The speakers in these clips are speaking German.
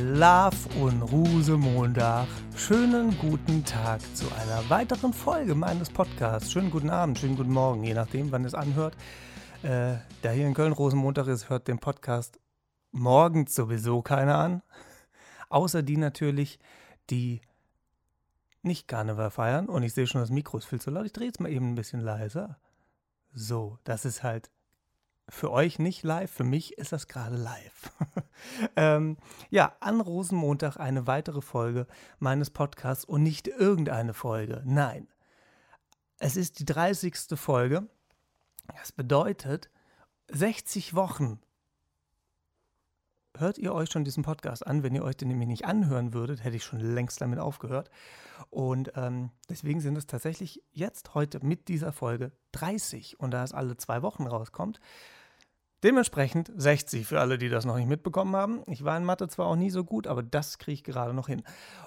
Love und Rusemontag. Schönen guten Tag zu einer weiteren Folge meines Podcasts. Schönen guten Abend, schönen guten Morgen, je nachdem, wann es anhört. Äh, da hier in Köln Rosenmontag ist, hört den Podcast morgens sowieso keiner an. Außer die natürlich, die nicht Karneval feiern. Und ich sehe schon, das Mikro ist viel zu laut. Ich drehe es mal eben ein bisschen leiser. So, das ist halt für euch nicht live, für mich ist das gerade live. ähm, ja, an Rosenmontag eine weitere Folge meines Podcasts und nicht irgendeine Folge. Nein, es ist die 30. Folge. Das bedeutet 60 Wochen. Hört ihr euch schon diesen Podcast an? Wenn ihr euch den nämlich nicht anhören würdet, hätte ich schon längst damit aufgehört. Und ähm, deswegen sind es tatsächlich jetzt heute mit dieser Folge 30. Und da es alle zwei Wochen rauskommt, Dementsprechend 60 für alle, die das noch nicht mitbekommen haben. Ich war in Mathe zwar auch nie so gut, aber das kriege ich gerade noch hin.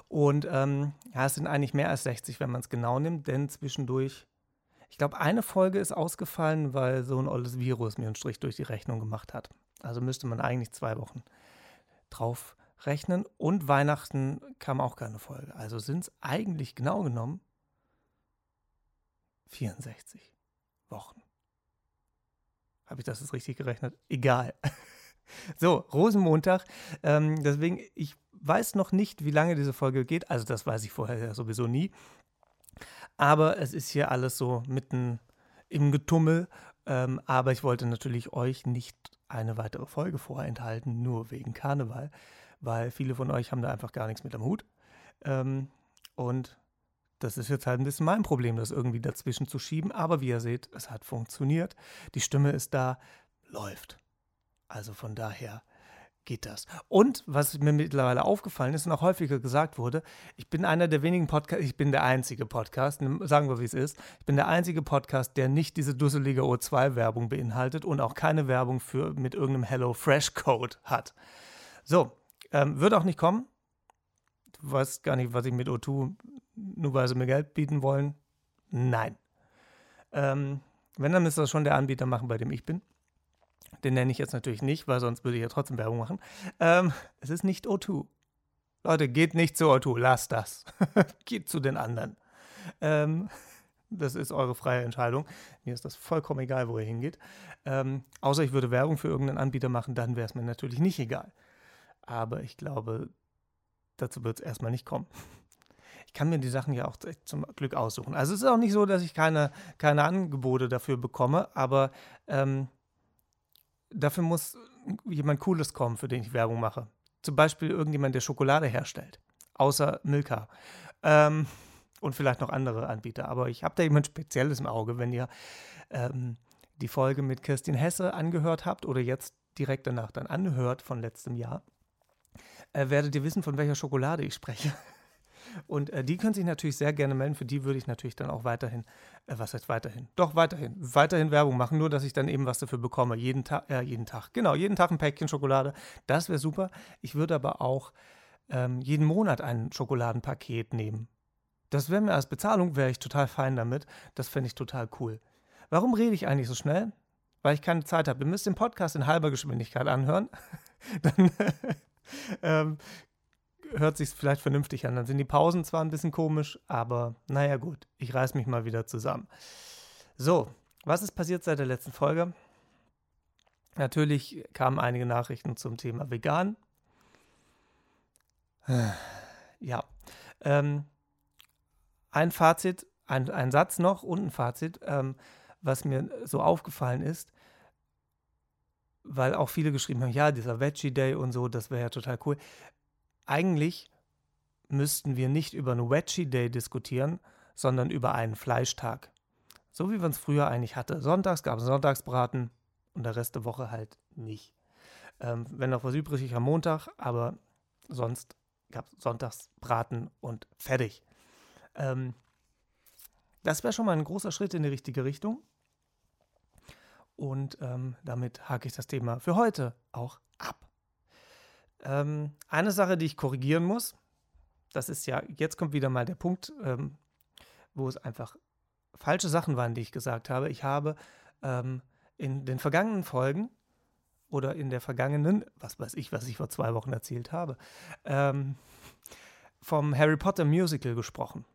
Und ähm, ja, es sind eigentlich mehr als 60, wenn man es genau nimmt, denn zwischendurch, ich glaube, eine Folge ist ausgefallen, weil so ein olles Virus mir einen Strich durch die Rechnung gemacht hat. Also müsste man eigentlich zwei Wochen drauf rechnen. Und Weihnachten kam auch keine Folge. Also sind es eigentlich genau genommen 64 Wochen. Habe ich das jetzt richtig gerechnet? Egal. So, Rosenmontag. Ähm, deswegen, ich weiß noch nicht, wie lange diese Folge geht. Also, das weiß ich vorher ja sowieso nie. Aber es ist hier alles so mitten im Getummel. Ähm, aber ich wollte natürlich euch nicht eine weitere Folge vorenthalten, nur wegen Karneval, weil viele von euch haben da einfach gar nichts mit am Hut. Ähm, und das ist jetzt halt ein bisschen mein Problem, das irgendwie dazwischen zu schieben. Aber wie ihr seht, es hat funktioniert. Die Stimme ist da, läuft. Also von daher geht das. Und was mir mittlerweile aufgefallen ist und auch häufiger gesagt wurde, ich bin einer der wenigen Podcasts, ich bin der einzige Podcast, sagen wir wie es ist, ich bin der einzige Podcast, der nicht diese dusselige O2-Werbung beinhaltet und auch keine Werbung für mit irgendeinem Hello Fresh Code hat. So, ähm, wird auch nicht kommen. Du weißt gar nicht, was ich mit O2 nur weil sie mir Geld bieten wollen? Nein. Ähm, wenn, dann müsste das schon der Anbieter machen, bei dem ich bin. Den nenne ich jetzt natürlich nicht, weil sonst würde ich ja trotzdem Werbung machen. Ähm, es ist nicht O2. Leute, geht nicht zu O2, lasst das. geht zu den anderen. Ähm, das ist eure freie Entscheidung. Mir ist das vollkommen egal, wo ihr hingeht. Ähm, außer ich würde Werbung für irgendeinen Anbieter machen, dann wäre es mir natürlich nicht egal. Aber ich glaube, dazu wird es erstmal nicht kommen ich kann mir die Sachen ja auch zum Glück aussuchen. Also es ist auch nicht so, dass ich keine, keine Angebote dafür bekomme, aber ähm, dafür muss jemand Cooles kommen, für den ich Werbung mache. Zum Beispiel irgendjemand, der Schokolade herstellt, außer Milka. Ähm, und vielleicht noch andere Anbieter. Aber ich habe da jemand Spezielles im Auge, wenn ihr ähm, die Folge mit Kirstin Hesse angehört habt oder jetzt direkt danach dann anhört von letztem Jahr, äh, werdet ihr wissen, von welcher Schokolade ich spreche. Und äh, die können sich natürlich sehr gerne melden. Für die würde ich natürlich dann auch weiterhin, äh, was heißt weiterhin? Doch, weiterhin, weiterhin Werbung machen, nur dass ich dann eben was dafür bekomme. Jeden Tag, äh, jeden Tag, genau, jeden Tag ein Päckchen Schokolade. Das wäre super. Ich würde aber auch ähm, jeden Monat ein Schokoladenpaket nehmen. Das wäre mir als Bezahlung, wäre ich total fein damit. Das fände ich total cool. Warum rede ich eigentlich so schnell? Weil ich keine Zeit habe. Ihr müsst den Podcast in halber Geschwindigkeit anhören. dann ähm, hört sich vielleicht vernünftig an. Dann sind die Pausen zwar ein bisschen komisch, aber naja gut, ich reiß mich mal wieder zusammen. So, was ist passiert seit der letzten Folge? Natürlich kamen einige Nachrichten zum Thema vegan. Ja, ähm, ein Fazit, ein, ein Satz noch und ein Fazit, ähm, was mir so aufgefallen ist, weil auch viele geschrieben haben, ja, dieser Veggie Day und so, das wäre ja total cool eigentlich müssten wir nicht über einen Veggie Day diskutieren, sondern über einen Fleischtag. So wie man es früher eigentlich hatte. Sonntags gab es Sonntagsbraten und der Rest der Woche halt nicht. Ähm, wenn noch was übrig ist am Montag, aber sonst gab es Sonntagsbraten und fertig. Ähm, das wäre schon mal ein großer Schritt in die richtige Richtung. Und ähm, damit hake ich das Thema für heute auch ab. Ähm, eine Sache, die ich korrigieren muss, das ist ja, jetzt kommt wieder mal der Punkt, ähm, wo es einfach falsche Sachen waren, die ich gesagt habe. Ich habe ähm, in den vergangenen Folgen oder in der vergangenen, was weiß ich, was ich vor zwei Wochen erzählt habe, ähm, vom Harry Potter Musical gesprochen.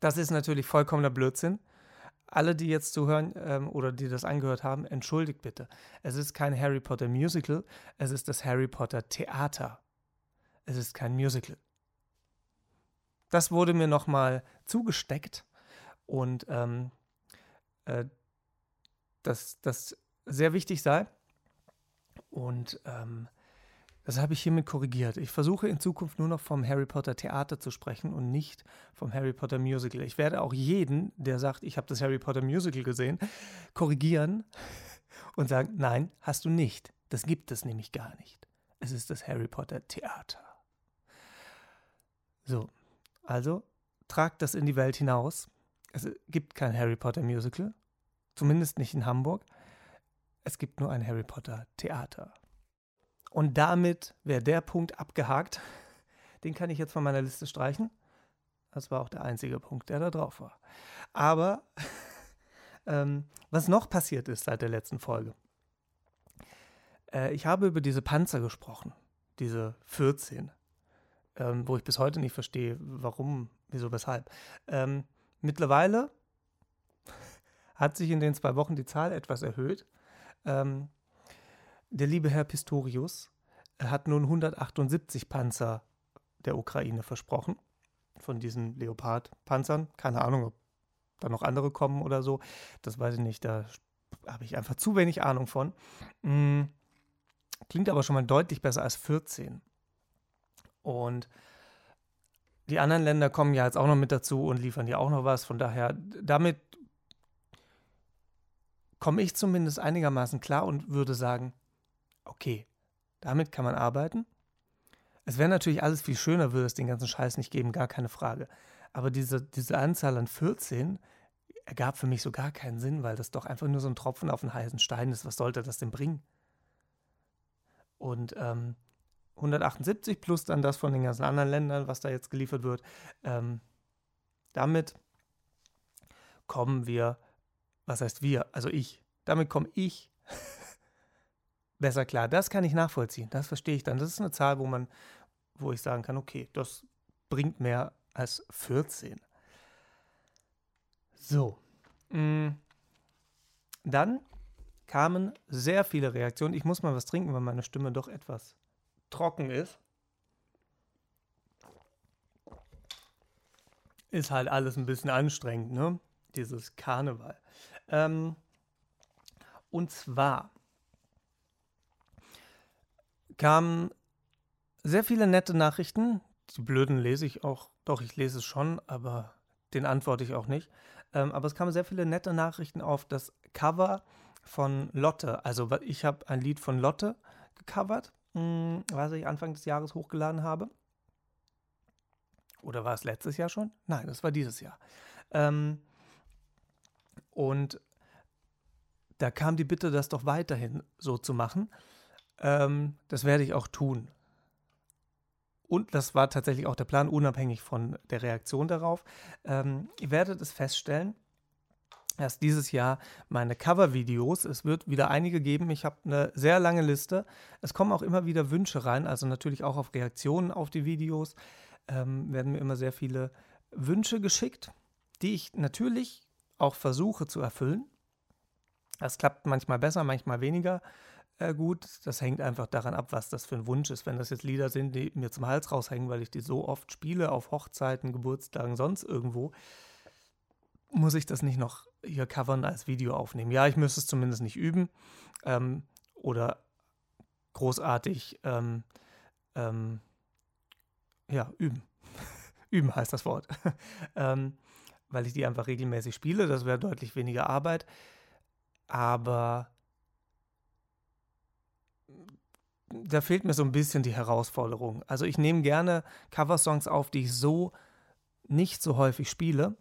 Das ist natürlich vollkommener Blödsinn. Alle, die jetzt zuhören ähm, oder die das angehört haben, entschuldigt bitte. Es ist kein Harry Potter Musical, es ist das Harry Potter Theater. Es ist kein Musical. Das wurde mir nochmal zugesteckt und ähm, äh, dass das sehr wichtig sei. Und ähm, das habe ich hiermit korrigiert. Ich versuche in Zukunft nur noch vom Harry Potter Theater zu sprechen und nicht vom Harry Potter Musical. Ich werde auch jeden, der sagt, ich habe das Harry Potter Musical gesehen, korrigieren und sagen, nein, hast du nicht. Das gibt es nämlich gar nicht. Es ist das Harry Potter Theater. So, also tragt das in die Welt hinaus. Es gibt kein Harry Potter Musical, zumindest nicht in Hamburg. Es gibt nur ein Harry Potter Theater. Und damit wäre der Punkt abgehakt. Den kann ich jetzt von meiner Liste streichen. Das war auch der einzige Punkt, der da drauf war. Aber ähm, was noch passiert ist seit der letzten Folge. Äh, ich habe über diese Panzer gesprochen, diese 14, ähm, wo ich bis heute nicht verstehe, warum, wieso, weshalb. Ähm, mittlerweile hat sich in den zwei Wochen die Zahl etwas erhöht. Ähm, der liebe Herr Pistorius hat nun 178 Panzer der Ukraine versprochen. Von diesen Leopard-Panzern. Keine Ahnung, ob da noch andere kommen oder so. Das weiß ich nicht. Da habe ich einfach zu wenig Ahnung von. Hm, klingt aber schon mal deutlich besser als 14. Und die anderen Länder kommen ja jetzt auch noch mit dazu und liefern ja auch noch was. Von daher, damit komme ich zumindest einigermaßen klar und würde sagen, okay, damit kann man arbeiten. Es wäre natürlich alles viel schöner, würde es den ganzen Scheiß nicht geben, gar keine Frage. Aber diese, diese Anzahl an 14 ergab für mich so gar keinen Sinn, weil das doch einfach nur so ein Tropfen auf einen heißen Stein ist. Was sollte das denn bringen? Und ähm, 178 plus dann das von den ganzen anderen Ländern, was da jetzt geliefert wird. Ähm, damit kommen wir, was heißt wir? Also ich. Damit komme ich besser klar. Das kann ich nachvollziehen. Das verstehe ich dann. Das ist eine Zahl, wo man, wo ich sagen kann, okay, das bringt mehr als 14. So. Mm. Dann kamen sehr viele Reaktionen. Ich muss mal was trinken, weil meine Stimme doch etwas trocken ist. Ist halt alles ein bisschen anstrengend, ne? Dieses Karneval. Ähm, und zwar kamen sehr viele nette Nachrichten. Die blöden lese ich auch, doch, ich lese es schon, aber den antworte ich auch nicht. Ähm, aber es kamen sehr viele nette Nachrichten auf das Cover von Lotte. Also ich habe ein Lied von Lotte gecovert, mh, hm, was ich Anfang des Jahres hochgeladen habe. Oder war es letztes Jahr schon? Nein, das war dieses Jahr. Ähm, und da kam die Bitte, das doch weiterhin so zu machen. Ähm, das werde ich auch tun. Und das war tatsächlich auch der Plan, unabhängig von der Reaktion darauf. Ähm, ihr werdet es feststellen, dass dieses Jahr meine Cover-Videos, es wird wieder einige geben, ich habe eine sehr lange Liste. Es kommen auch immer wieder Wünsche rein, also natürlich auch auf Reaktionen auf die Videos ähm, werden mir immer sehr viele Wünsche geschickt, die ich natürlich auch versuche zu erfüllen. Das klappt manchmal besser, manchmal weniger äh, gut. Das hängt einfach daran ab, was das für ein Wunsch ist. Wenn das jetzt Lieder sind, die mir zum Hals raushängen, weil ich die so oft spiele, auf Hochzeiten, Geburtstagen, sonst irgendwo, muss ich das nicht noch hier covern als Video aufnehmen. Ja, ich müsste es zumindest nicht üben ähm, oder großartig ähm, ähm, ja, üben. üben heißt das Wort. ähm, weil ich die einfach regelmäßig spiele. Das wäre deutlich weniger Arbeit. Aber da fehlt mir so ein bisschen die Herausforderung. Also ich nehme gerne Coversongs auf, die ich so nicht so häufig spiele,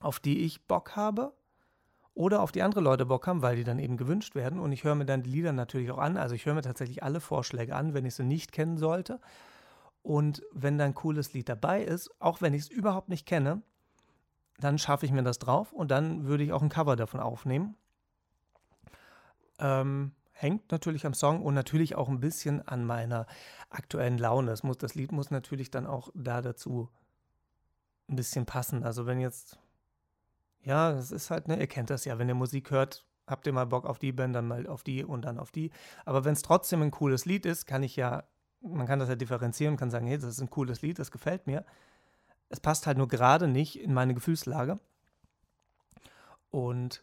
auf die ich Bock habe oder auf die andere Leute Bock haben, weil die dann eben gewünscht werden. Und ich höre mir dann die Lieder natürlich auch an. Also ich höre mir tatsächlich alle Vorschläge an, wenn ich sie nicht kennen sollte. Und wenn dann ein cooles Lied dabei ist, auch wenn ich es überhaupt nicht kenne, dann schaffe ich mir das drauf und dann würde ich auch ein Cover davon aufnehmen. Ähm, hängt natürlich am Song und natürlich auch ein bisschen an meiner aktuellen Laune. Es muss, das Lied muss natürlich dann auch da dazu ein bisschen passen. Also wenn jetzt, ja, es ist halt, ne, ihr kennt das ja, wenn ihr Musik hört, habt ihr mal Bock auf die Band, dann mal auf die und dann auf die. Aber wenn es trotzdem ein cooles Lied ist, kann ich ja, man kann das ja differenzieren, kann sagen, hey, das ist ein cooles Lied, das gefällt mir. Es passt halt nur gerade nicht in meine Gefühlslage. Und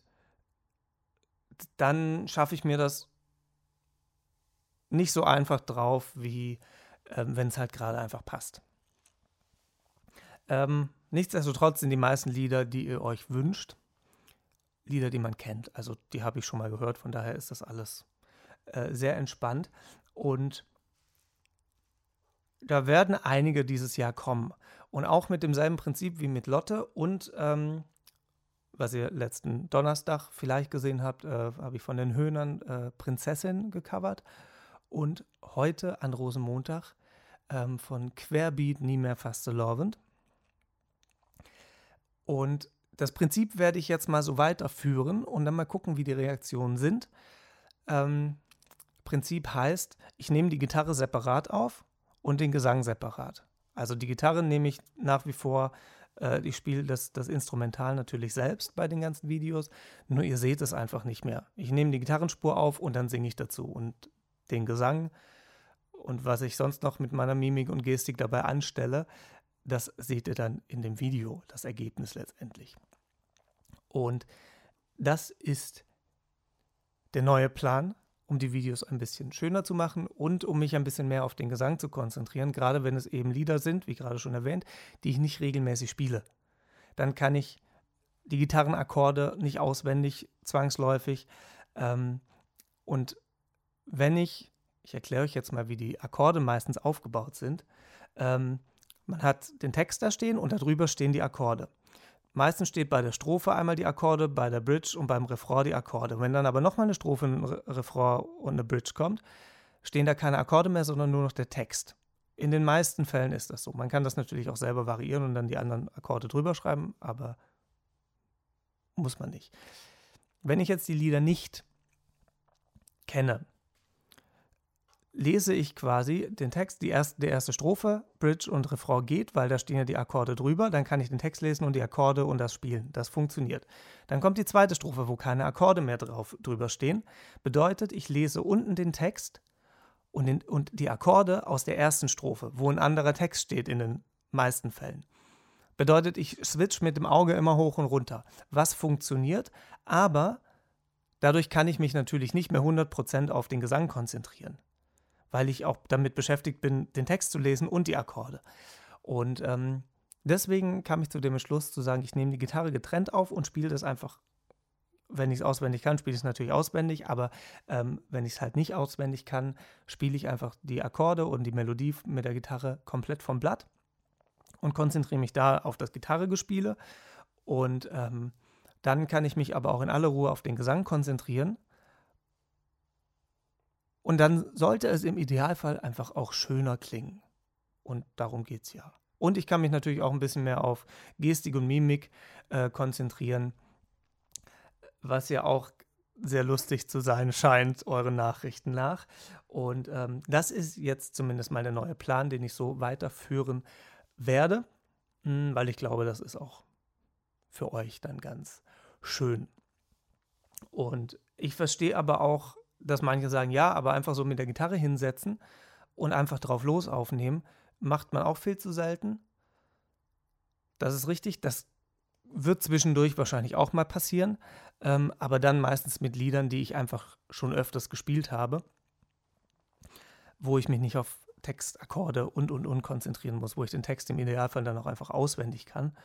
dann schaffe ich mir das nicht so einfach drauf, wie äh, wenn es halt gerade einfach passt. Ähm, nichtsdestotrotz sind die meisten Lieder, die ihr euch wünscht, Lieder, die man kennt. Also die habe ich schon mal gehört, von daher ist das alles äh, sehr entspannt. Und da werden einige dieses Jahr kommen. Und auch mit demselben Prinzip wie mit Lotte und ähm, was ihr letzten Donnerstag vielleicht gesehen habt, äh, habe ich von den Höhnern äh, Prinzessin gecovert. Und heute an Rosenmontag ähm, von Querbeat Nie mehr fast so lovend. Und das Prinzip werde ich jetzt mal so weiterführen und dann mal gucken, wie die Reaktionen sind. Ähm, Prinzip heißt, ich nehme die Gitarre separat auf und den Gesang separat. Also die Gitarre nehme ich nach wie vor, äh, ich spiele das, das Instrumental natürlich selbst bei den ganzen Videos, nur ihr seht es einfach nicht mehr. Ich nehme die Gitarrenspur auf und dann singe ich dazu und den Gesang und was ich sonst noch mit meiner Mimik und Gestik dabei anstelle, das seht ihr dann in dem Video, das Ergebnis letztendlich. Und das ist der neue Plan, um die Videos ein bisschen schöner zu machen und um mich ein bisschen mehr auf den Gesang zu konzentrieren, gerade wenn es eben Lieder sind, wie gerade schon erwähnt, die ich nicht regelmäßig spiele. Dann kann ich die Gitarrenakkorde nicht auswendig, zwangsläufig. Ähm, und wenn ich, ich erkläre euch jetzt mal, wie die Akkorde meistens aufgebaut sind, ähm, man hat den Text da stehen und darüber stehen die Akkorde. Meistens steht bei der Strophe einmal die Akkorde, bei der Bridge und beim Refrain die Akkorde. Wenn dann aber nochmal eine Strophe, ein Refrain und eine Bridge kommt, stehen da keine Akkorde mehr, sondern nur noch der Text. In den meisten Fällen ist das so. Man kann das natürlich auch selber variieren und dann die anderen Akkorde drüber schreiben, aber muss man nicht. Wenn ich jetzt die Lieder nicht kenne, lese ich quasi den Text, die erste, die erste Strophe, Bridge und Refrain geht, weil da stehen ja die Akkorde drüber. Dann kann ich den Text lesen und die Akkorde und das spielen. Das funktioniert. Dann kommt die zweite Strophe, wo keine Akkorde mehr drauf, drüber stehen. Bedeutet, ich lese unten den Text und, den, und die Akkorde aus der ersten Strophe, wo ein anderer Text steht in den meisten Fällen. Bedeutet, ich switch mit dem Auge immer hoch und runter. Was funktioniert, aber dadurch kann ich mich natürlich nicht mehr 100% auf den Gesang konzentrieren weil ich auch damit beschäftigt bin, den Text zu lesen und die Akkorde. Und ähm, deswegen kam ich zu dem Entschluss zu sagen, ich nehme die Gitarre getrennt auf und spiele das einfach. Wenn ich es auswendig kann, spiele ich es natürlich auswendig, aber ähm, wenn ich es halt nicht auswendig kann, spiele ich einfach die Akkorde und die Melodie mit der Gitarre komplett vom Blatt und konzentriere mich da auf das Gitarregespiele. Und ähm, dann kann ich mich aber auch in aller Ruhe auf den Gesang konzentrieren und dann sollte es im Idealfall einfach auch schöner klingen. Und darum geht es ja. Und ich kann mich natürlich auch ein bisschen mehr auf Gestik und Mimik äh, konzentrieren, was ja auch sehr lustig zu sein scheint, euren Nachrichten nach. Und ähm, das ist jetzt zumindest mal der neue Plan, den ich so weiterführen werde, hm, weil ich glaube, das ist auch für euch dann ganz schön. Und ich verstehe aber auch dass manche sagen, ja, aber einfach so mit der Gitarre hinsetzen und einfach drauf los aufnehmen, macht man auch viel zu selten. Das ist richtig, das wird zwischendurch wahrscheinlich auch mal passieren, ähm, aber dann meistens mit Liedern, die ich einfach schon öfters gespielt habe, wo ich mich nicht auf Textakkorde und und und konzentrieren muss, wo ich den Text im Idealfall dann auch einfach auswendig kann.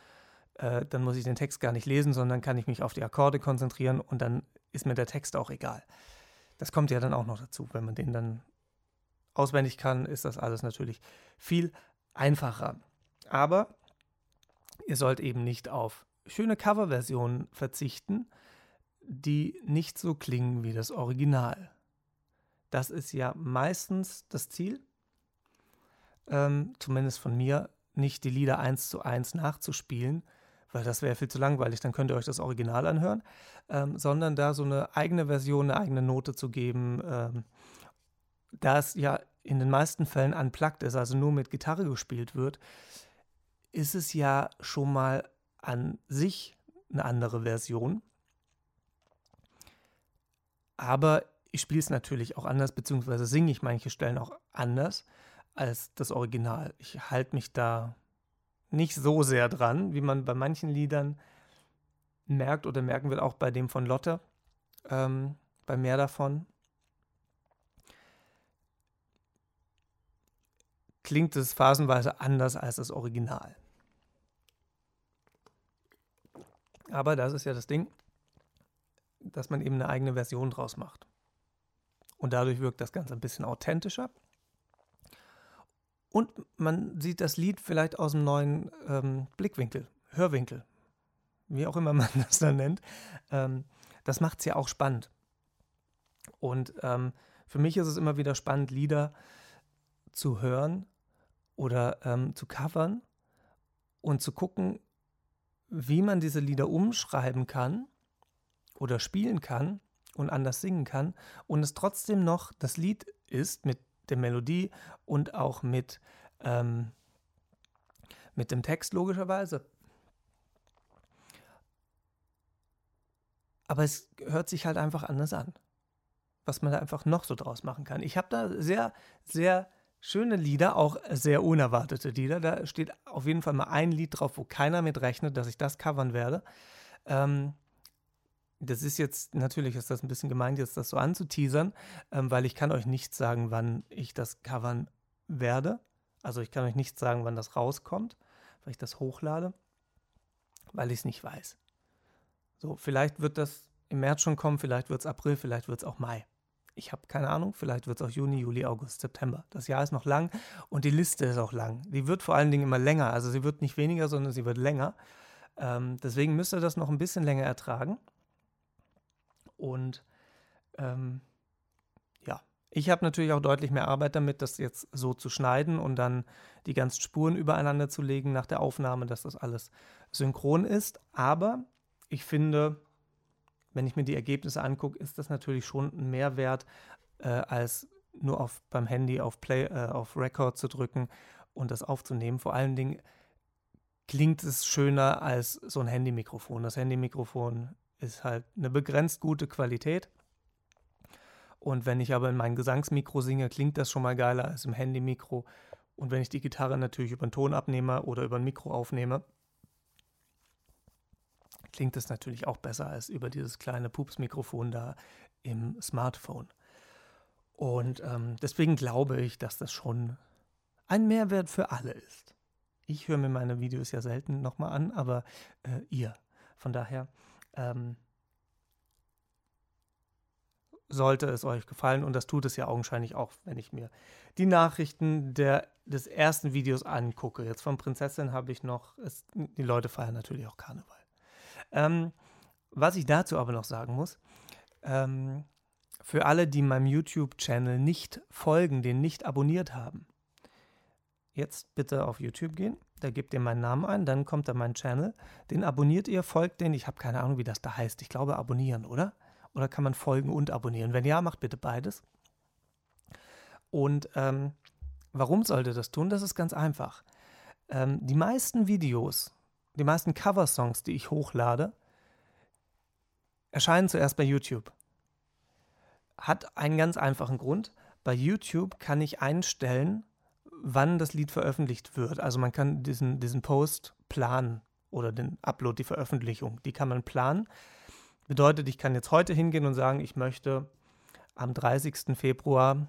Äh, dann muss ich den Text gar nicht lesen, sondern kann ich mich auf die Akkorde konzentrieren und dann ist mir der Text auch egal. Das kommt ja dann auch noch dazu. Wenn man den dann auswendig kann, ist das alles natürlich viel einfacher. Aber ihr sollt eben nicht auf schöne Coverversionen verzichten, die nicht so klingen wie das Original. Das ist ja meistens das Ziel, ähm, zumindest von mir, nicht die Lieder eins zu eins nachzuspielen, weil das wäre viel zu langweilig, dann könnt ihr euch das Original anhören, ähm, sondern da so eine eigene Version, eine eigene Note zu geben, ähm, da es ja in den meisten Fällen unplugged ist, also nur mit Gitarre gespielt wird, ist es ja schon mal an sich eine andere Version. Aber ich spiele es natürlich auch anders, beziehungsweise singe ich manche Stellen auch anders als das Original. Ich halte mich da nicht so sehr dran, wie man bei manchen Liedern merkt oder merken wird, auch bei dem von Lotte, ähm, bei mehr davon. Klingt es phasenweise anders als das Original. Aber das ist ja das Ding, dass man eben eine eigene Version draus macht. Und dadurch wirkt das Ganze ein bisschen authentischer. Und man sieht das Lied vielleicht aus einem neuen ähm, Blickwinkel, Hörwinkel, wie auch immer man das dann nennt. Ähm, das macht es ja auch spannend. Und ähm, für mich ist es immer wieder spannend, Lieder zu hören oder ähm, zu covern und zu gucken, wie man diese Lieder umschreiben kann oder spielen kann und anders singen kann und es trotzdem noch das Lied ist mit der Melodie und auch mit, ähm, mit dem Text logischerweise. Aber es hört sich halt einfach anders an, was man da einfach noch so draus machen kann. Ich habe da sehr, sehr schöne Lieder, auch sehr unerwartete Lieder. Da steht auf jeden Fall mal ein Lied drauf, wo keiner mit rechnet, dass ich das covern werde. Ähm, das ist jetzt, natürlich ist das ein bisschen gemeint, jetzt das so anzuteasern, ähm, weil ich kann euch nicht sagen, wann ich das covern werde. Also ich kann euch nicht sagen, wann das rauskommt, weil ich das hochlade, weil ich es nicht weiß. So, vielleicht wird das im März schon kommen, vielleicht wird es April, vielleicht wird es auch Mai. Ich habe keine Ahnung, vielleicht wird es auch Juni, Juli, August, September. Das Jahr ist noch lang und die Liste ist auch lang. Die wird vor allen Dingen immer länger. Also sie wird nicht weniger, sondern sie wird länger. Ähm, deswegen müsst ihr das noch ein bisschen länger ertragen. Und ähm, ja, ich habe natürlich auch deutlich mehr Arbeit damit, das jetzt so zu schneiden und dann die ganzen Spuren übereinander zu legen nach der Aufnahme, dass das alles synchron ist. Aber ich finde, wenn ich mir die Ergebnisse angucke, ist das natürlich schon ein Mehrwert, äh, als nur auf, beim Handy auf Play, äh, auf Record zu drücken und das aufzunehmen. Vor allen Dingen klingt es schöner als so ein Handymikrofon. Das Handymikrofon ist halt eine begrenzt gute Qualität. Und wenn ich aber in mein Gesangsmikro singe, klingt das schon mal geiler als im Handymikro. Und wenn ich die Gitarre natürlich über einen Tonabnehmer oder über ein Mikro aufnehme, klingt das natürlich auch besser als über dieses kleine Pupsmikrofon da im Smartphone. Und ähm, deswegen glaube ich, dass das schon ein Mehrwert für alle ist. Ich höre mir meine Videos ja selten nochmal an, aber äh, ihr. Von daher ähm, sollte es euch gefallen und das tut es ja augenscheinlich auch, wenn ich mir die Nachrichten der, des ersten Videos angucke. Jetzt von Prinzessin habe ich noch, es, die Leute feiern natürlich auch Karneval. Ähm, was ich dazu aber noch sagen muss, ähm, für alle, die meinem YouTube-Channel nicht folgen, den nicht abonniert haben, jetzt bitte auf YouTube gehen da gebt ihr meinen Namen ein, dann kommt da mein Channel. Den abonniert ihr, folgt den. Ich habe keine Ahnung, wie das da heißt. Ich glaube, abonnieren, oder? Oder kann man folgen und abonnieren? Wenn ja, macht bitte beides. Und ähm, warum sollte das tun? Das ist ganz einfach. Ähm, die meisten Videos, die meisten Coversongs, die ich hochlade, erscheinen zuerst bei YouTube. Hat einen ganz einfachen Grund. Bei YouTube kann ich einstellen, wann das Lied veröffentlicht wird. Also man kann diesen, diesen Post planen oder den Upload, die Veröffentlichung, die kann man planen. Bedeutet, ich kann jetzt heute hingehen und sagen, ich möchte am 30. Februar,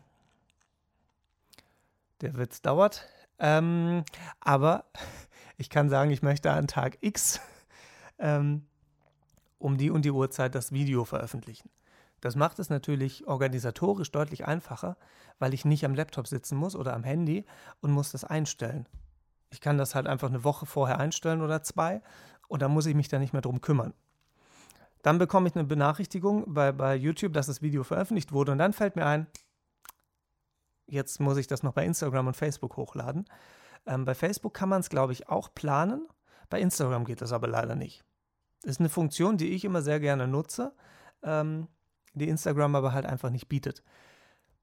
der Witz dauert, ähm, aber ich kann sagen, ich möchte an Tag X ähm, um die und die Uhrzeit das Video veröffentlichen. Das macht es natürlich organisatorisch deutlich einfacher, weil ich nicht am Laptop sitzen muss oder am Handy und muss das einstellen. Ich kann das halt einfach eine Woche vorher einstellen oder zwei und dann muss ich mich da nicht mehr drum kümmern. Dann bekomme ich eine Benachrichtigung bei, bei YouTube, dass das Video veröffentlicht wurde und dann fällt mir ein, jetzt muss ich das noch bei Instagram und Facebook hochladen. Ähm, bei Facebook kann man es, glaube ich, auch planen. Bei Instagram geht das aber leider nicht. Das ist eine Funktion, die ich immer sehr gerne nutze, ähm, die Instagram aber halt einfach nicht bietet.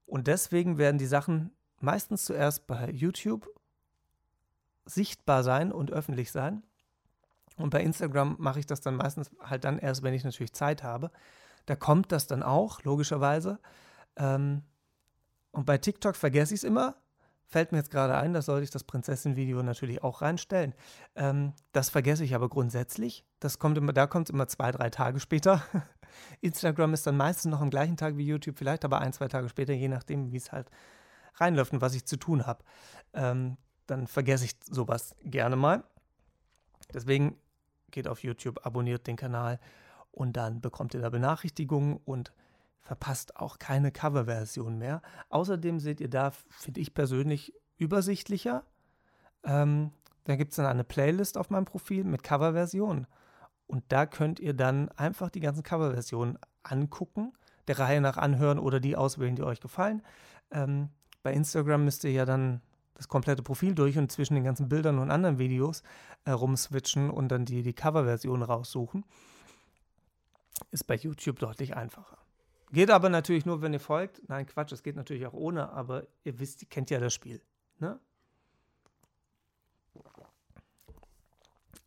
Und deswegen werden die Sachen meistens zuerst bei YouTube sichtbar sein und öffentlich sein. Und bei Instagram mache ich das dann meistens halt dann erst, wenn ich natürlich Zeit habe. Da kommt das dann auch, logischerweise. Ähm, und bei TikTok vergesse ich es immer. Fällt mir jetzt gerade ein, da sollte ich das Prinzessin-Video natürlich auch reinstellen. Ähm, das vergesse ich aber grundsätzlich. Das kommt immer, da kommt es immer zwei, drei Tage später. Instagram ist dann meistens noch am gleichen Tag wie YouTube, vielleicht aber ein, zwei Tage später, je nachdem, wie es halt reinläuft und was ich zu tun habe. Ähm, dann vergesse ich sowas gerne mal. Deswegen geht auf YouTube, abonniert den Kanal und dann bekommt ihr da Benachrichtigungen und verpasst auch keine Coverversion mehr. Außerdem seht ihr da, finde ich persönlich, übersichtlicher. Ähm, da gibt es dann eine Playlist auf meinem Profil mit Coverversionen. Und da könnt ihr dann einfach die ganzen Coverversionen angucken, der Reihe nach anhören oder die auswählen, die euch gefallen. Ähm, bei Instagram müsst ihr ja dann das komplette Profil durch und zwischen den ganzen Bildern und anderen Videos äh, rumswitchen und dann die, die Coverversion raussuchen. Ist bei YouTube deutlich einfacher. Geht aber natürlich nur, wenn ihr folgt. Nein, Quatsch, es geht natürlich auch ohne, aber ihr wisst, ihr kennt ja das Spiel. Ne?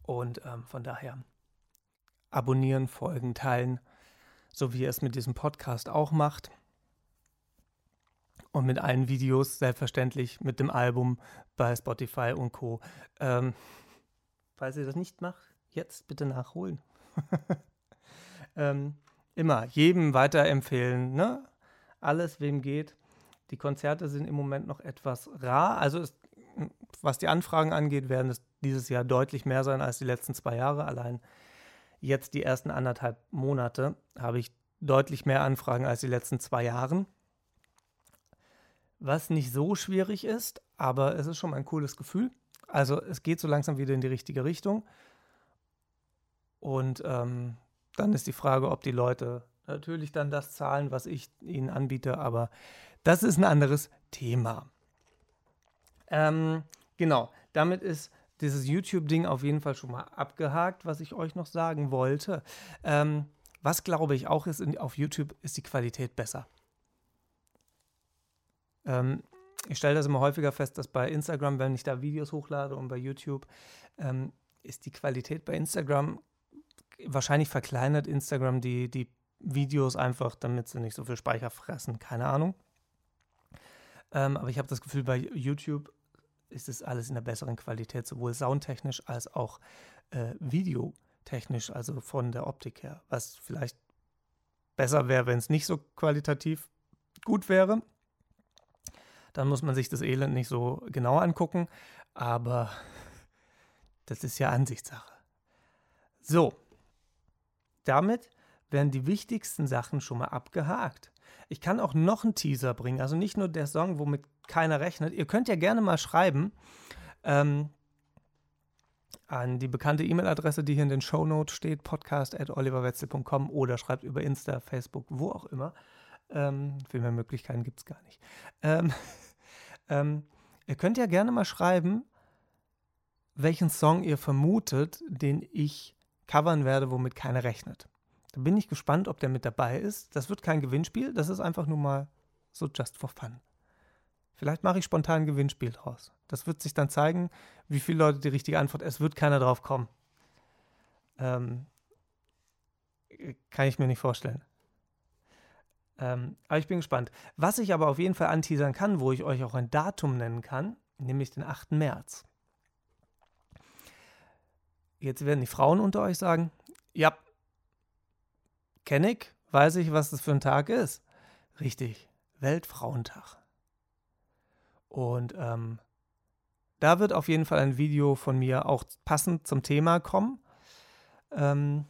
Und ähm, von daher abonnieren, folgen, teilen, so wie ihr es mit diesem Podcast auch macht. Und mit allen Videos, selbstverständlich, mit dem Album bei Spotify und Co. Ähm, falls ihr das nicht macht, jetzt bitte nachholen. ähm, immer jedem weiterempfehlen, ne? Alles, wem geht. Die Konzerte sind im Moment noch etwas rar. Also, es, was die Anfragen angeht, werden es dieses Jahr deutlich mehr sein als die letzten zwei Jahre. Allein jetzt die ersten anderthalb Monate habe ich deutlich mehr Anfragen als die letzten zwei Jahre was nicht so schwierig ist, aber es ist schon ein cooles Gefühl. Also es geht so langsam wieder in die richtige Richtung. Und ähm, dann ist die Frage, ob die Leute natürlich dann das zahlen, was ich ihnen anbiete, aber das ist ein anderes Thema. Ähm, genau, damit ist dieses YouTube-Ding auf jeden Fall schon mal abgehakt, was ich euch noch sagen wollte. Ähm, was glaube ich auch ist, auf YouTube ist die Qualität besser. Ähm, ich stelle das immer häufiger fest, dass bei Instagram, wenn ich da Videos hochlade und bei YouTube, ähm, ist die Qualität bei Instagram wahrscheinlich verkleinert Instagram die, die Videos einfach, damit sie nicht so viel Speicher fressen. Keine Ahnung. Ähm, aber ich habe das Gefühl, bei YouTube ist es alles in der besseren Qualität, sowohl soundtechnisch als auch äh, videotechnisch, also von der Optik her. Was vielleicht besser wäre, wenn es nicht so qualitativ gut wäre dann muss man sich das Elend nicht so genau angucken. Aber das ist ja Ansichtssache. So, damit werden die wichtigsten Sachen schon mal abgehakt. Ich kann auch noch einen Teaser bringen, also nicht nur der Song, womit keiner rechnet. Ihr könnt ja gerne mal schreiben ähm, an die bekannte E-Mail-Adresse, die hier in den Show Notes steht, podcast.oliverwetzel.com oder schreibt über Insta, Facebook, wo auch immer. Ähm, viel mehr Möglichkeiten gibt es gar nicht. Ähm, ähm, ihr könnt ja gerne mal schreiben, welchen Song ihr vermutet, den ich covern werde, womit keiner rechnet. Da bin ich gespannt, ob der mit dabei ist. Das wird kein Gewinnspiel, das ist einfach nur mal so just for fun. Vielleicht mache ich spontan ein Gewinnspiel draus. Das wird sich dann zeigen, wie viele Leute die richtige Antwort. Es wird keiner drauf kommen. Ähm, kann ich mir nicht vorstellen. Ähm, aber ich bin gespannt. Was ich aber auf jeden Fall anteasern kann, wo ich euch auch ein Datum nennen kann, nämlich den 8. März. Jetzt werden die Frauen unter euch sagen, ja, kenne ich, weiß ich, was das für ein Tag ist. Richtig, Weltfrauentag. Und ähm, da wird auf jeden Fall ein Video von mir auch passend zum Thema kommen. Ähm,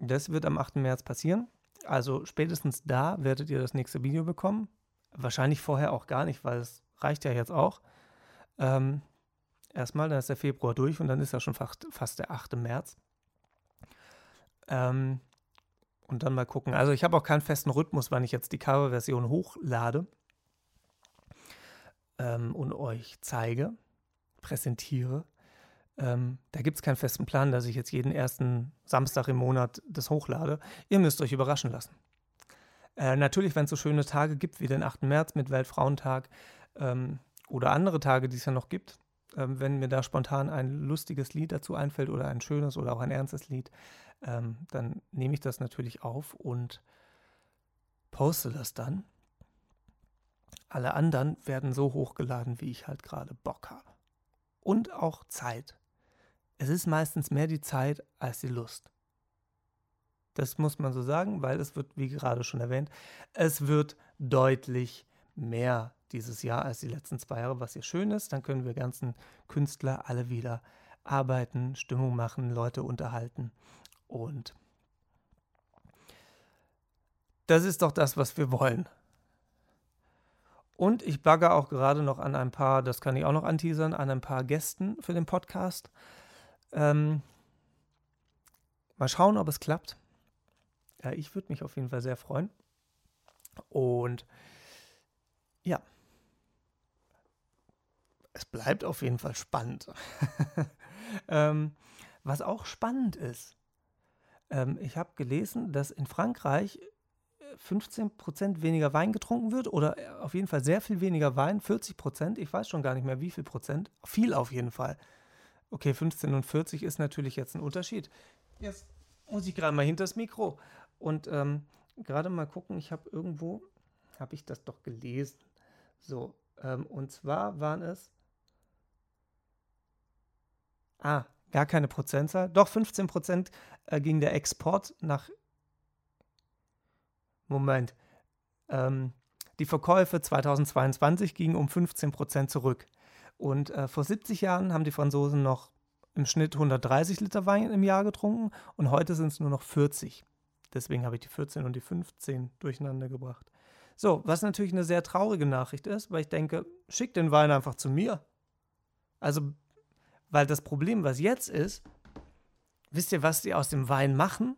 das wird am 8. März passieren. Also spätestens da werdet ihr das nächste Video bekommen. Wahrscheinlich vorher auch gar nicht, weil es reicht ja jetzt auch. Ähm, erstmal, dann ist der Februar durch und dann ist ja schon fast, fast der 8. März. Ähm, und dann mal gucken. Also ich habe auch keinen festen Rhythmus, wann ich jetzt die Coverversion hochlade ähm, und euch zeige, präsentiere. Ähm, da gibt es keinen festen Plan, dass ich jetzt jeden ersten Samstag im Monat das hochlade. Ihr müsst euch überraschen lassen. Äh, natürlich, wenn es so schöne Tage gibt wie den 8. März mit Weltfrauentag ähm, oder andere Tage, die es ja noch gibt, ähm, wenn mir da spontan ein lustiges Lied dazu einfällt oder ein schönes oder auch ein ernstes Lied, ähm, dann nehme ich das natürlich auf und poste das dann. Alle anderen werden so hochgeladen, wie ich halt gerade Bock habe. Und auch Zeit. Es ist meistens mehr die Zeit als die Lust. Das muss man so sagen, weil es wird, wie gerade schon erwähnt, es wird deutlich mehr dieses Jahr als die letzten zwei Jahre, was hier schön ist. Dann können wir ganzen Künstler alle wieder arbeiten, Stimmung machen, Leute unterhalten. Und das ist doch das, was wir wollen. Und ich bagger auch gerade noch an ein paar, das kann ich auch noch anteasern, an ein paar Gästen für den Podcast. Ähm, mal schauen, ob es klappt. Ja, ich würde mich auf jeden Fall sehr freuen. Und ja, es bleibt auf jeden Fall spannend. ähm, was auch spannend ist, ähm, ich habe gelesen, dass in Frankreich 15% weniger Wein getrunken wird oder äh, auf jeden Fall sehr viel weniger Wein, 40%, ich weiß schon gar nicht mehr wie viel Prozent, viel auf jeden Fall. Okay, 15 und 40 ist natürlich jetzt ein Unterschied. Jetzt muss ich gerade mal hinter das Mikro und ähm, gerade mal gucken, ich habe irgendwo, habe ich das doch gelesen. So, ähm, und zwar waren es, ah, gar keine Prozentzahl, doch 15 Prozent äh, ging der Export nach Moment. Ähm, die Verkäufe 2022 gingen um 15 Prozent zurück. Und äh, vor 70 Jahren haben die Franzosen noch im Schnitt 130 Liter Wein im Jahr getrunken und heute sind es nur noch 40. Deswegen habe ich die 14 und die 15 durcheinander gebracht. So, was natürlich eine sehr traurige Nachricht ist, weil ich denke, schick den Wein einfach zu mir. Also, weil das Problem, was jetzt ist, wisst ihr, was die aus dem Wein machen?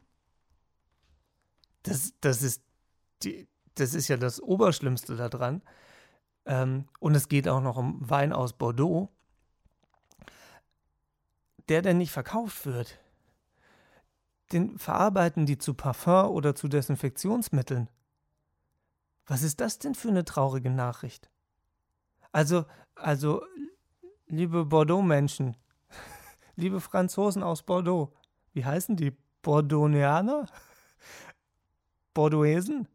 Das, das ist die, das ist ja das Oberschlimmste daran. Ähm, und es geht auch noch um Wein aus Bordeaux, der denn nicht verkauft wird. Den verarbeiten die zu Parfum oder zu Desinfektionsmitteln. Was ist das denn für eine traurige Nachricht? Also, also, liebe Bordeaux-Menschen, liebe Franzosen aus Bordeaux, wie heißen die? Bordeauxaner? Bordeauxesen?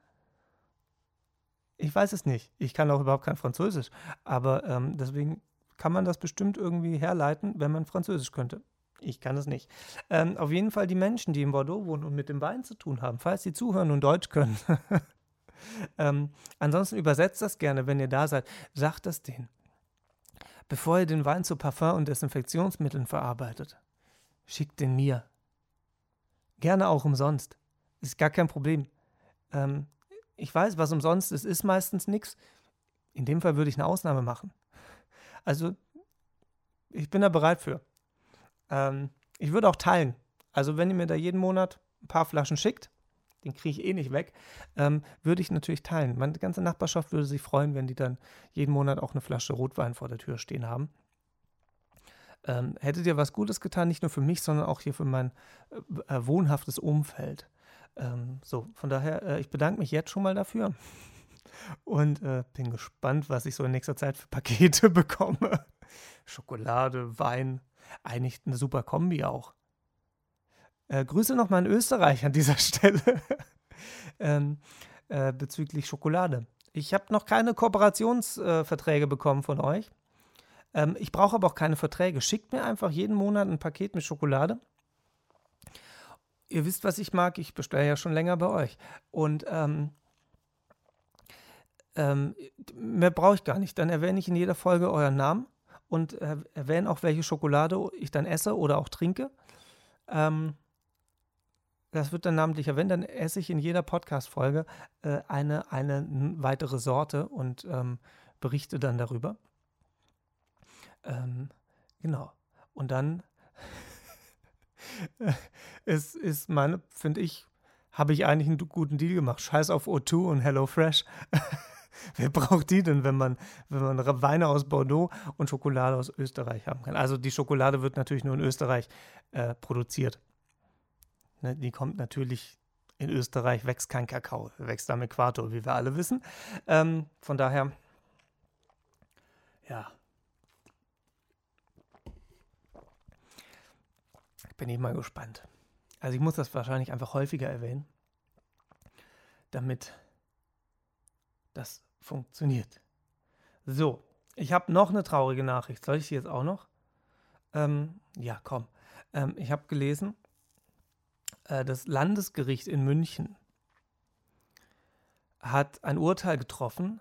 Ich weiß es nicht. Ich kann auch überhaupt kein Französisch. Aber ähm, deswegen kann man das bestimmt irgendwie herleiten, wenn man Französisch könnte. Ich kann es nicht. Ähm, auf jeden Fall die Menschen, die in Bordeaux wohnen und mit dem Wein zu tun haben, falls sie zuhören und Deutsch können. ähm, ansonsten übersetzt das gerne, wenn ihr da seid. Sagt das denen. Bevor ihr den Wein zu Parfum und Desinfektionsmitteln verarbeitet, schickt den mir. Gerne auch umsonst. Ist gar kein Problem. Ähm, ich weiß, was umsonst ist, ist meistens nichts. In dem Fall würde ich eine Ausnahme machen. Also, ich bin da bereit für. Ähm, ich würde auch teilen. Also, wenn ihr mir da jeden Monat ein paar Flaschen schickt, den kriege ich eh nicht weg, ähm, würde ich natürlich teilen. Meine ganze Nachbarschaft würde sich freuen, wenn die dann jeden Monat auch eine Flasche Rotwein vor der Tür stehen haben. Ähm, hättet ihr was Gutes getan, nicht nur für mich, sondern auch hier für mein äh, äh wohnhaftes Umfeld. Ähm, so, von daher, äh, ich bedanke mich jetzt schon mal dafür und äh, bin gespannt, was ich so in nächster Zeit für Pakete bekomme. Schokolade, Wein, eigentlich eine super Kombi auch. Äh, Grüße nochmal in Österreich an dieser Stelle ähm, äh, bezüglich Schokolade. Ich habe noch keine Kooperationsverträge bekommen von euch. Ähm, ich brauche aber auch keine Verträge. Schickt mir einfach jeden Monat ein Paket mit Schokolade ihr wisst, was ich mag. Ich bestelle ja schon länger bei euch. Und ähm, ähm, mehr brauche ich gar nicht. Dann erwähne ich in jeder Folge euren Namen und äh, erwähne auch, welche Schokolade ich dann esse oder auch trinke. Ähm, das wird dann namentlich erwähnt. Dann esse ich in jeder Podcast-Folge äh, eine, eine weitere Sorte und ähm, berichte dann darüber. Ähm, genau. Und dann es ist meine, finde ich, habe ich eigentlich einen guten Deal gemacht. Scheiß auf O2 und HelloFresh. Wer braucht die denn, wenn man, wenn man Weine aus Bordeaux und Schokolade aus Österreich haben kann? Also die Schokolade wird natürlich nur in Österreich äh, produziert. Ne, die kommt natürlich in Österreich, wächst kein Kakao, wächst am Äquator, wie wir alle wissen. Ähm, von daher, ja. Bin ich mal gespannt. Also ich muss das wahrscheinlich einfach häufiger erwähnen, damit das funktioniert. So, ich habe noch eine traurige Nachricht. Soll ich sie jetzt auch noch? Ähm, ja, komm. Ähm, ich habe gelesen, äh, das Landesgericht in München hat ein Urteil getroffen,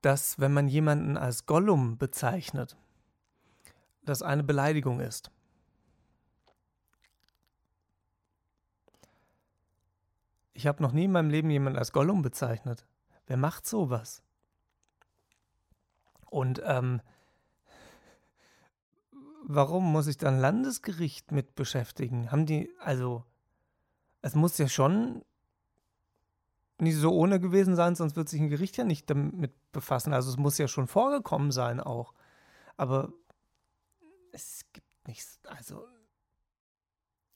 dass wenn man jemanden als Gollum bezeichnet, das eine Beleidigung ist. Ich habe noch nie in meinem Leben jemanden als Gollum bezeichnet. Wer macht sowas? Und ähm, warum muss ich dann Landesgericht mit beschäftigen? Haben die, also, es muss ja schon nicht so ohne gewesen sein, sonst wird sich ein Gericht ja nicht damit befassen. Also es muss ja schon vorgekommen sein auch. Aber es gibt nichts, also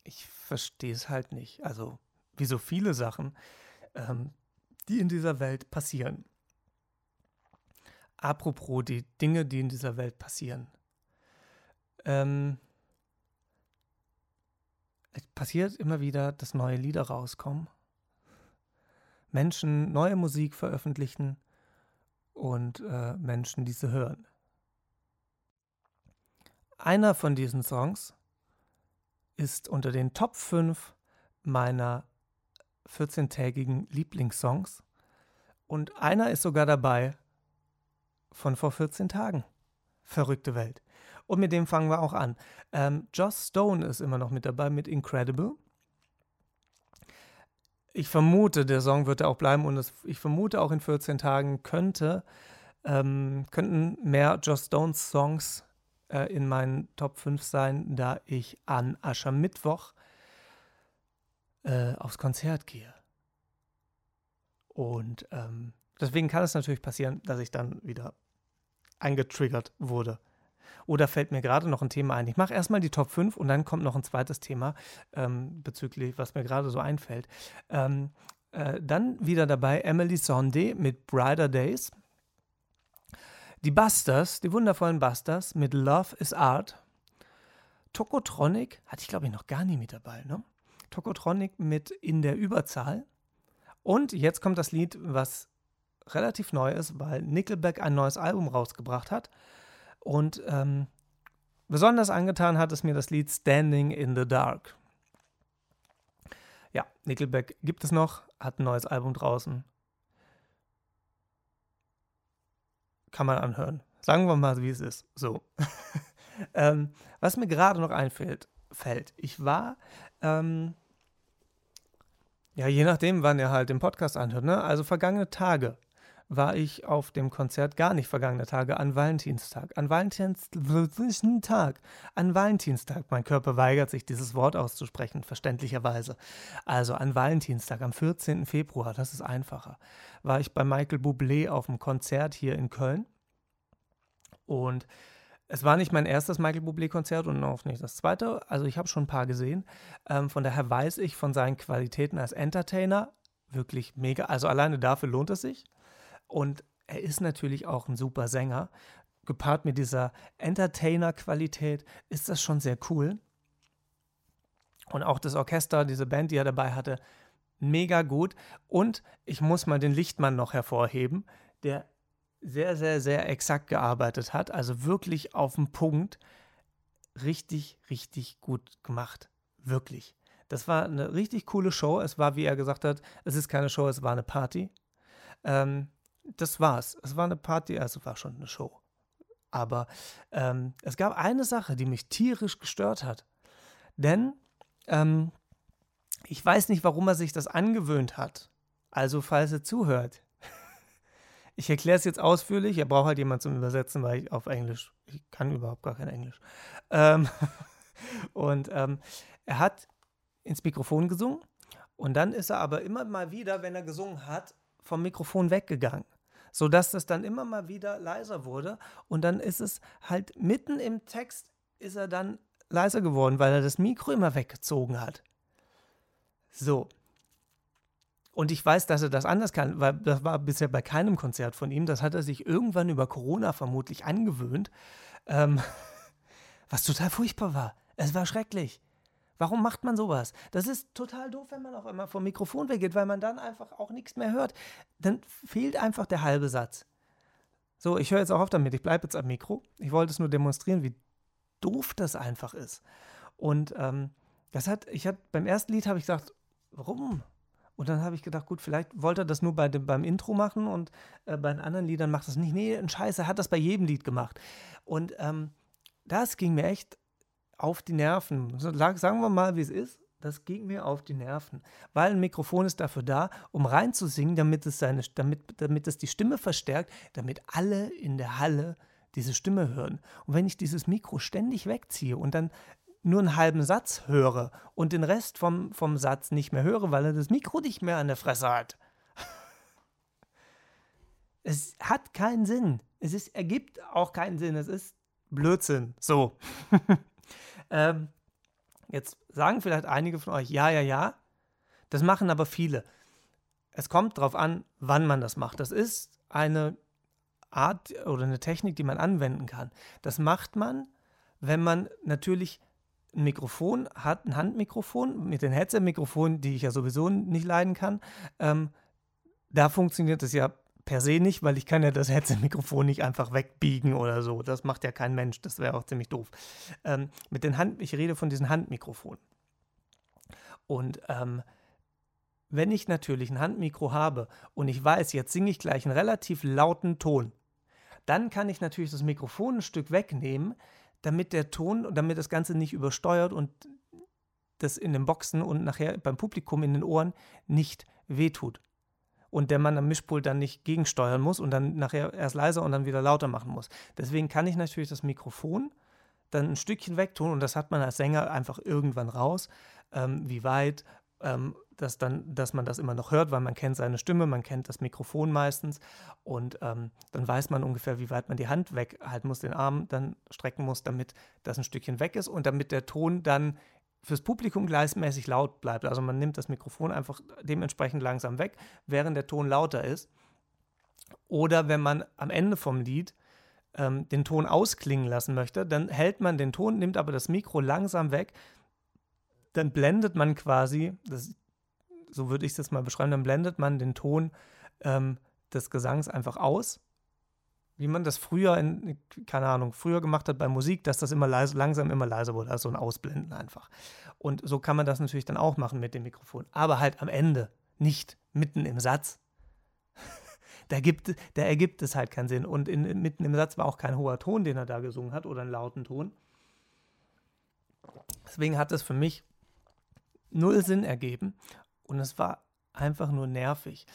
ich verstehe es halt nicht. Also wie so viele Sachen. Ähm, die in dieser Welt passieren. Apropos die Dinge, die in dieser Welt passieren. Ähm, es passiert immer wieder, dass neue Lieder rauskommen. Menschen neue Musik veröffentlichen und äh, Menschen diese hören. Einer von diesen Songs ist unter den Top 5 meiner 14-tägigen Lieblingssongs. Und einer ist sogar dabei von vor 14 Tagen. Verrückte Welt. Und mit dem fangen wir auch an. Ähm, Joss Stone ist immer noch mit dabei mit Incredible. Ich vermute, der Song wird da auch bleiben und es, ich vermute auch in 14 Tagen könnte, ähm, könnten mehr Joss Stones Songs äh, in meinen Top 5 sein, da ich an Aschermittwoch äh, aufs Konzert gehe. Und ähm, deswegen kann es natürlich passieren, dass ich dann wieder angetriggert wurde. Oder fällt mir gerade noch ein Thema ein. Ich mache erstmal die Top 5 und dann kommt noch ein zweites Thema ähm, bezüglich, was mir gerade so einfällt. Ähm, äh, dann wieder dabei Emily Sondé mit Brighter Days. Die Busters, die wundervollen Busters mit Love is Art. Tokotronic hatte ich glaube ich noch gar nie mit dabei, ne? Tokotronic mit In der Überzahl. Und jetzt kommt das Lied, was relativ neu ist, weil Nickelback ein neues Album rausgebracht hat. Und ähm, besonders angetan hat es mir das Lied Standing in the Dark. Ja, Nickelback gibt es noch, hat ein neues Album draußen. Kann man anhören. Sagen wir mal, wie es ist. So. ähm, was mir gerade noch einfällt, fällt. Ich war ähm, ja, je nachdem, wann ihr halt den Podcast anhört. Ne? Also vergangene Tage war ich auf dem Konzert, gar nicht vergangene Tage, an Valentinstag. An Valentinstag. An Valentinstag. Mein Körper weigert sich, dieses Wort auszusprechen, verständlicherweise. Also an Valentinstag, am 14. Februar, das ist einfacher, war ich bei Michael Bublé auf dem Konzert hier in Köln. Und es war nicht mein erstes Michael Bublé-Konzert und auch nicht das zweite. Also ich habe schon ein paar gesehen. Ähm, von daher weiß ich von seinen Qualitäten als Entertainer wirklich mega. Also alleine dafür lohnt es sich. Und er ist natürlich auch ein super Sänger. Gepaart mit dieser Entertainer-Qualität ist das schon sehr cool. Und auch das Orchester, diese Band, die er dabei hatte, mega gut. Und ich muss mal den Lichtmann noch hervorheben, der sehr, sehr, sehr exakt gearbeitet hat. Also wirklich auf den Punkt. Richtig, richtig gut gemacht. Wirklich. Das war eine richtig coole Show. Es war, wie er gesagt hat, es ist keine Show, es war eine Party. Ähm, das war's. Es war eine Party, also war schon eine Show. Aber ähm, es gab eine Sache, die mich tierisch gestört hat. Denn ähm, ich weiß nicht, warum er sich das angewöhnt hat. Also, falls er zuhört, ich erkläre es jetzt ausführlich. Er braucht halt jemanden zum Übersetzen, weil ich auf Englisch, ich kann überhaupt gar kein Englisch. Ähm, und ähm, er hat ins Mikrofon gesungen und dann ist er aber immer mal wieder, wenn er gesungen hat, vom Mikrofon weggegangen. Sodass das dann immer mal wieder leiser wurde. Und dann ist es halt mitten im Text ist er dann leiser geworden, weil er das Mikro immer weggezogen hat. So. Und ich weiß, dass er das anders kann, weil das war bisher bei keinem Konzert von ihm. Das hat er sich irgendwann über Corona vermutlich angewöhnt. Ähm, was total furchtbar war. Es war schrecklich. Warum macht man sowas? Das ist total doof, wenn man auf einmal vom Mikrofon weggeht, weil man dann einfach auch nichts mehr hört. Dann fehlt einfach der halbe Satz. So, ich höre jetzt auch auf damit. Ich bleibe jetzt am Mikro. Ich wollte es nur demonstrieren, wie doof das einfach ist. Und ähm, das hat, ich habe beim ersten Lied habe ich gesagt, warum? Und dann habe ich gedacht, gut, vielleicht wollte er das nur bei dem, beim Intro machen und äh, bei den anderen Liedern macht das nicht. Nee, ein Scheiß, er hat das bei jedem Lied gemacht. Und ähm, das ging mir echt auf die Nerven. Sagen wir mal, wie es ist. Das ging mir auf die Nerven. Weil ein Mikrofon ist dafür da, um reinzusingen, damit es, seine, damit, damit es die Stimme verstärkt, damit alle in der Halle diese Stimme hören. Und wenn ich dieses Mikro ständig wegziehe und dann nur einen halben Satz höre und den Rest vom, vom Satz nicht mehr höre, weil er das Mikro nicht mehr an der Fresse hat. Es hat keinen Sinn. Es ist, ergibt auch keinen Sinn. Es ist Blödsinn. So. ähm, jetzt sagen vielleicht einige von euch, ja, ja, ja. Das machen aber viele. Es kommt darauf an, wann man das macht. Das ist eine Art oder eine Technik, die man anwenden kann. Das macht man, wenn man natürlich ein Mikrofon hat, ein Handmikrofon mit den Headset-Mikrofonen, die ich ja sowieso nicht leiden kann. Ähm, da funktioniert es ja per se nicht, weil ich kann ja das Headset-Mikrofon nicht einfach wegbiegen oder so. Das macht ja kein Mensch, das wäre auch ziemlich doof. Ähm, mit den Hand, ich rede von diesen Handmikrofonen. Und ähm, wenn ich natürlich ein Handmikro habe und ich weiß, jetzt singe ich gleich einen relativ lauten Ton, dann kann ich natürlich das Mikrofon ein Stück wegnehmen, damit der Ton, damit das Ganze nicht übersteuert und das in den Boxen und nachher beim Publikum in den Ohren nicht wehtut. Und der Mann am Mischpult dann nicht gegensteuern muss und dann nachher erst leiser und dann wieder lauter machen muss. Deswegen kann ich natürlich das Mikrofon dann ein Stückchen wegtun und das hat man als Sänger einfach irgendwann raus, ähm, wie weit ähm, dass, dann, dass man das immer noch hört, weil man kennt seine Stimme, man kennt das Mikrofon meistens und ähm, dann weiß man ungefähr, wie weit man die Hand weghalten muss, den Arm dann strecken muss, damit das ein Stückchen weg ist und damit der Ton dann fürs Publikum gleichmäßig laut bleibt. Also man nimmt das Mikrofon einfach dementsprechend langsam weg, während der Ton lauter ist. Oder wenn man am Ende vom Lied ähm, den Ton ausklingen lassen möchte, dann hält man den Ton, nimmt aber das Mikro langsam weg, dann blendet man quasi, das, so würde ich jetzt mal beschreiben, dann blendet man den Ton ähm, des Gesangs einfach aus. Wie man das früher in, keine Ahnung, früher gemacht hat bei Musik, dass das immer leise, langsam immer leiser wurde, also ein Ausblenden einfach. Und so kann man das natürlich dann auch machen mit dem Mikrofon. Aber halt am Ende, nicht mitten im Satz. da, gibt, da ergibt es halt keinen Sinn. Und in, mitten im Satz war auch kein hoher Ton, den er da gesungen hat, oder einen lauten Ton. Deswegen hat es für mich null Sinn ergeben und es war einfach nur nervig.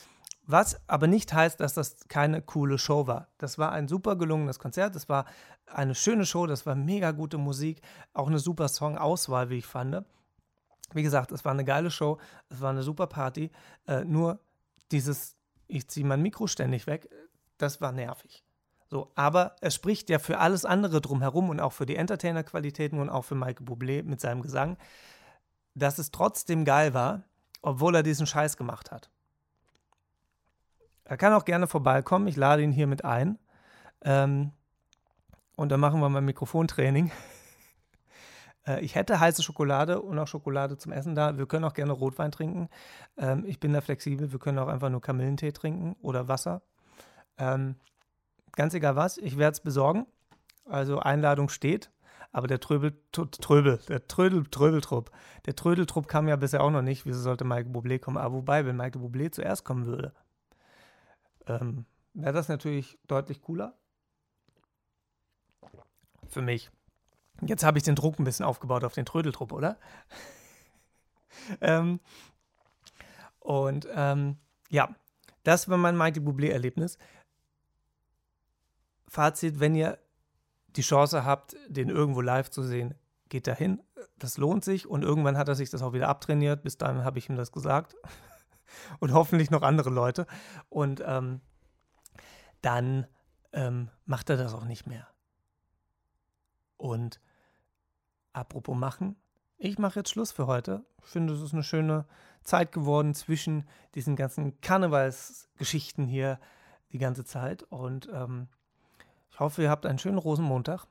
Was aber nicht heißt, dass das keine coole Show war. Das war ein super gelungenes Konzert, das war eine schöne Show, das war mega gute Musik, auch eine super Songauswahl, wie ich fand. Wie gesagt, es war eine geile Show, es war eine super Party, äh, nur dieses, ich ziehe mein Mikro ständig weg, das war nervig. So, aber es spricht ja für alles andere drumherum und auch für die Entertainer-Qualitäten und auch für Mike Bublé mit seinem Gesang, dass es trotzdem geil war, obwohl er diesen Scheiß gemacht hat. Er kann auch gerne vorbeikommen, ich lade ihn hier mit ein. Ähm, und dann machen wir mal Mikrofontraining. äh, ich hätte heiße Schokolade und auch Schokolade zum Essen da. Wir können auch gerne Rotwein trinken. Ähm, ich bin da flexibel. Wir können auch einfach nur Kamillentee trinken oder Wasser. Ähm, ganz egal was, ich werde es besorgen. Also Einladung steht. Aber der Tröbel, Tröbel, der Trödel, Tröbeltrupp, der Trödeltrupp kam ja bisher auch noch nicht. Wieso sollte Michael Bublé kommen? Aber wobei, wenn Michael Bublé zuerst kommen würde, ähm, wäre das natürlich deutlich cooler. Für mich. Jetzt habe ich den Druck ein bisschen aufgebaut auf den Trödeltrupp, oder? ähm, und ähm, ja, das war mein Michael Bublé-Erlebnis. Fazit, wenn ihr die Chance habt, den irgendwo live zu sehen, geht dahin. Das lohnt sich und irgendwann hat er sich das auch wieder abtrainiert. Bis dahin habe ich ihm das gesagt. und hoffentlich noch andere Leute. Und ähm, dann ähm, macht er das auch nicht mehr. Und apropos machen, ich mache jetzt Schluss für heute. Ich finde, es ist eine schöne Zeit geworden zwischen diesen ganzen Karnevalsgeschichten hier die ganze Zeit. Und ähm, ich hoffe, ihr habt einen schönen Rosenmontag.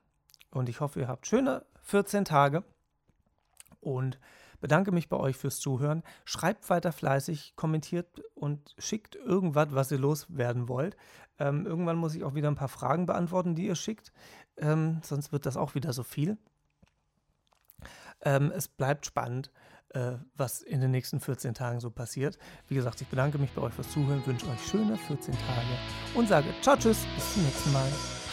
Und ich hoffe, ihr habt schöne 14 Tage. Und bedanke mich bei euch fürs Zuhören. Schreibt weiter fleißig, kommentiert und schickt irgendwas, was ihr loswerden wollt. Ähm, irgendwann muss ich auch wieder ein paar Fragen beantworten, die ihr schickt. Ähm, sonst wird das auch wieder so viel. Ähm, es bleibt spannend, äh, was in den nächsten 14 Tagen so passiert. Wie gesagt, ich bedanke mich bei euch fürs Zuhören, wünsche euch schöne 14 Tage und sage ciao, tschüss, bis zum nächsten Mal.